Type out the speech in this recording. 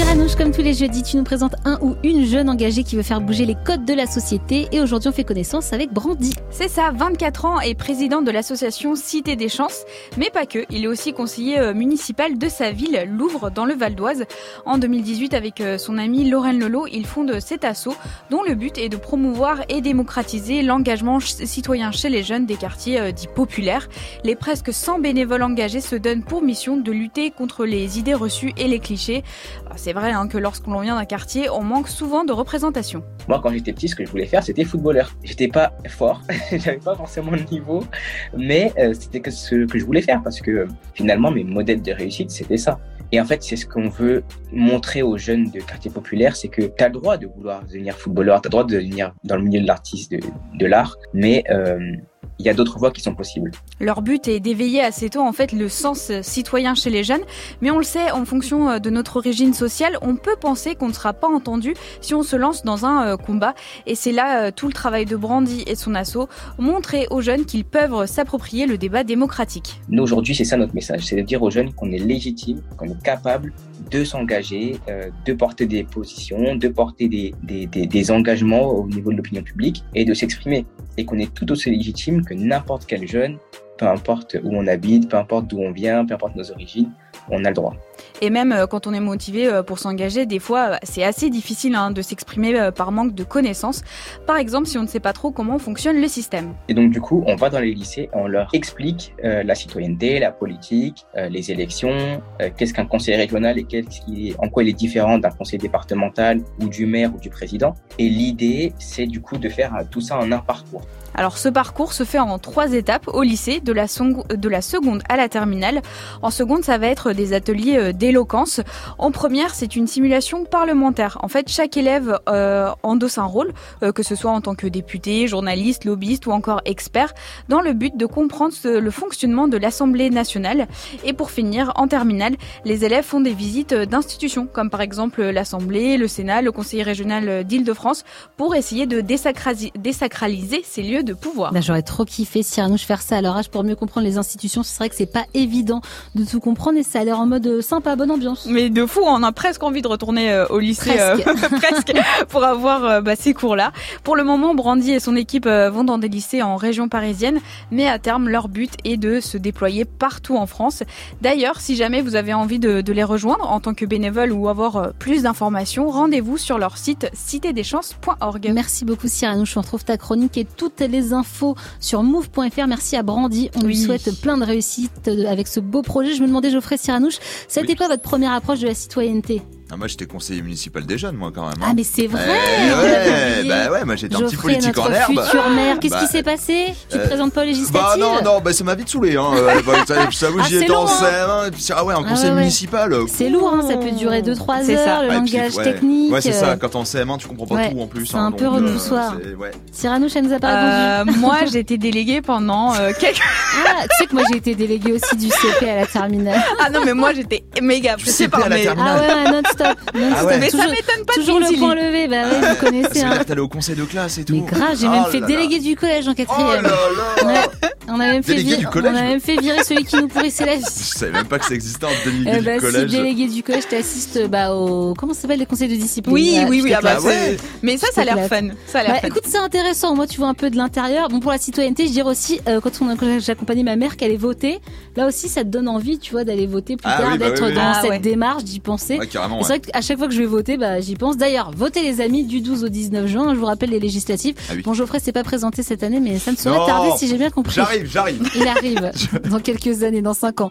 Cyranouche, comme tous les jeudis, tu nous présentes un ou une jeune engagée qui veut faire bouger les codes de la société. Et aujourd'hui, on fait connaissance avec Brandy. C'est ça, 24 ans et président de l'association Cité des Chances. Mais pas que, il est aussi conseiller euh, municipal de sa ville, Louvre, dans le Val d'Oise. En 2018, avec euh, son ami Lorraine Lolo, il fonde cet assaut dont le but est de promouvoir et démocratiser l'engagement citoyen chez les jeunes des quartiers euh, dits populaires. Les presque 100 bénévoles engagés se donnent pour mission de lutter contre les idées reçues et les clichés. C'est vrai hein, que lorsqu'on vient d'un quartier, on manque souvent de représentation. Moi, quand j'étais petit, ce que je voulais faire, c'était footballeur. J'étais pas fort, j'avais pas forcément le niveau, mais euh, c'était ce que je voulais faire parce que finalement, mes modèles de réussite, c'était ça. Et en fait, c'est ce qu'on veut montrer aux jeunes de quartier populaire, c'est que tu as le droit de vouloir devenir footballeur, tu as le droit de devenir dans le milieu de l'artiste, de, de l'art, mais euh, il y a d'autres voies qui sont possibles. Leur but est d'éveiller assez tôt en fait le sens citoyen chez les jeunes, mais on le sait, en fonction euh, de notre origine sociale, on peut penser qu'on ne sera pas entendu si on se lance dans un euh, combat. Et c'est là euh, tout le travail de Brandy et son assaut, montrer aux jeunes qu'ils peuvent s'approprier le débat démocratique. Nous aujourd'hui, c'est ça notre message, c'est de dire aux jeunes qu'on est légitime, qu'on est capable de s'engager, de porter des positions, de porter des, des, des, des engagements au niveau de l'opinion publique et de s'exprimer. Et qu'on est tout aussi légitime que n'importe quel jeune, peu importe où on habite, peu importe d'où on vient, peu importe nos origines, on a le droit. Et même euh, quand on est motivé euh, pour s'engager, des fois, euh, c'est assez difficile hein, de s'exprimer par manque de connaissances. Par exemple, si on ne sait pas trop comment fonctionne le système. Et donc, du coup, on va dans les lycées, on leur explique la citoyenneté, la politique, les élections, qu'est-ce qu'un conseil régional et qu'est-ce qui, en quoi il est différent d'un conseil départemental ou du maire ou du président. Et l'idée, c'est du coup de faire tout ça en un parcours. Alors ce parcours se fait en trois étapes au lycée, de de la seconde à la terminale. En seconde, ça va être des ateliers d'éloquence. En première, c'est une simulation parlementaire. En fait, chaque élève euh, endosse un rôle, euh, que ce soit en tant que député, journaliste, lobbyiste ou encore expert, dans le but de comprendre le fonctionnement de l'Assemblée nationale. Et pour finir, en terminale, les élèves font des visites d'institutions, comme par exemple l'Assemblée, le Sénat, le Conseil régional d'Île-de-France, pour essayer de désacraliser ces lieux de pouvoir. Bah, J'aurais trop kiffé, Cyranouche, faire ça à pour mieux comprendre les institutions. C'est vrai que c'est pas évident de tout comprendre et ça a l'air en mode sympa, bonne ambiance. Mais de fou, on a presque envie de retourner euh, au lycée presque, euh, presque pour avoir euh, bah, ces cours-là. Pour le moment, Brandy et son équipe vont dans des lycées en région parisienne, mais à terme, leur but est de se déployer partout en France. D'ailleurs, si jamais vous avez envie de, de les rejoindre en tant que bénévole ou avoir plus d'informations, rendez-vous sur leur site citédeschances.org. Merci beaucoup Cyranouche, on retrouve ta chronique et toutes les infos sur move.fr. Merci à Brandy, on lui souhaite plein de réussite avec ce beau projet. Je me demandais Geoffrey Cyranouche, c'était quoi votre première approche de la citoyenneté? Ah, moi, j'étais conseiller municipal des jeunes, moi, quand même. Hein. Ah, mais c'est vrai eh ouais, Bah ouais, moi, j'étais un petit politique en herbe. futur maire. Qu'est-ce qui bah, s'est passé? Tu te euh, présentes pas aux législatives Bah non, non, bah ça m'a vite saoulé. Hein. Euh, bah, j'avoue, ah, j'y étais en CM1. Hein. Ah ouais, un conseil municipal. Euh, c'est lourd, hein, ça peut durer 2-3 heures, ça. le langage technique. Ouais, c'est ça. Quand t'es en CM1, tu comprends pas tout en plus. C'est un peu repoussoir. Cyranouche, elle nous a pas répondu. Moi, j'ai été déléguée pendant quelques... Ah, tu sais que moi, j'ai été déléguée aussi du CP à la terminale. Ah non, mais moi, j'étais méga sais pas, mais... Ah ouais, non-stop. Ah mais ça m'étonne pas Toujours le point levé, bah oui, vous connaissez. Hein. T'allais au conseil de classe et tout. Mais grave, j'ai même oh fait délégué du collège en quatrième. Oh là là. On a même fait virer, on a même fait virer celui qui nous pourrissait la vie. Je savais même pas que ça existait en délégué eh bah, du collège. Si délégué du collège, t'assistes bah au comment ça s'appelle les conseils de discipline. Oui, oui, oui. Ah bah ouais. Mais ça, ça a l'air fun. Ça a l'air. Bah, écoute, c'est intéressant. Moi, tu vois un peu de l'intérieur. Bon, pour la citoyenneté, je dirais aussi euh, quand on j'accompagnais ma mère qu'elle est votée. Là aussi, ça te donne envie, tu vois, d'aller voter plus ah tard, bah d'être dans ah cette démarche, d'y penser. C'est vrai qu'à chaque fois que je vais voter, bah j'y pense. D'ailleurs, votez les amis du 12 au 19 juin. Je vous rappelle les législatives. Bon, Geoffrey s'est pas présenté cette année, mais ça ne saurait tarder si j'ai bien compris. J'arrive arrive dans quelques années, dans cinq ans.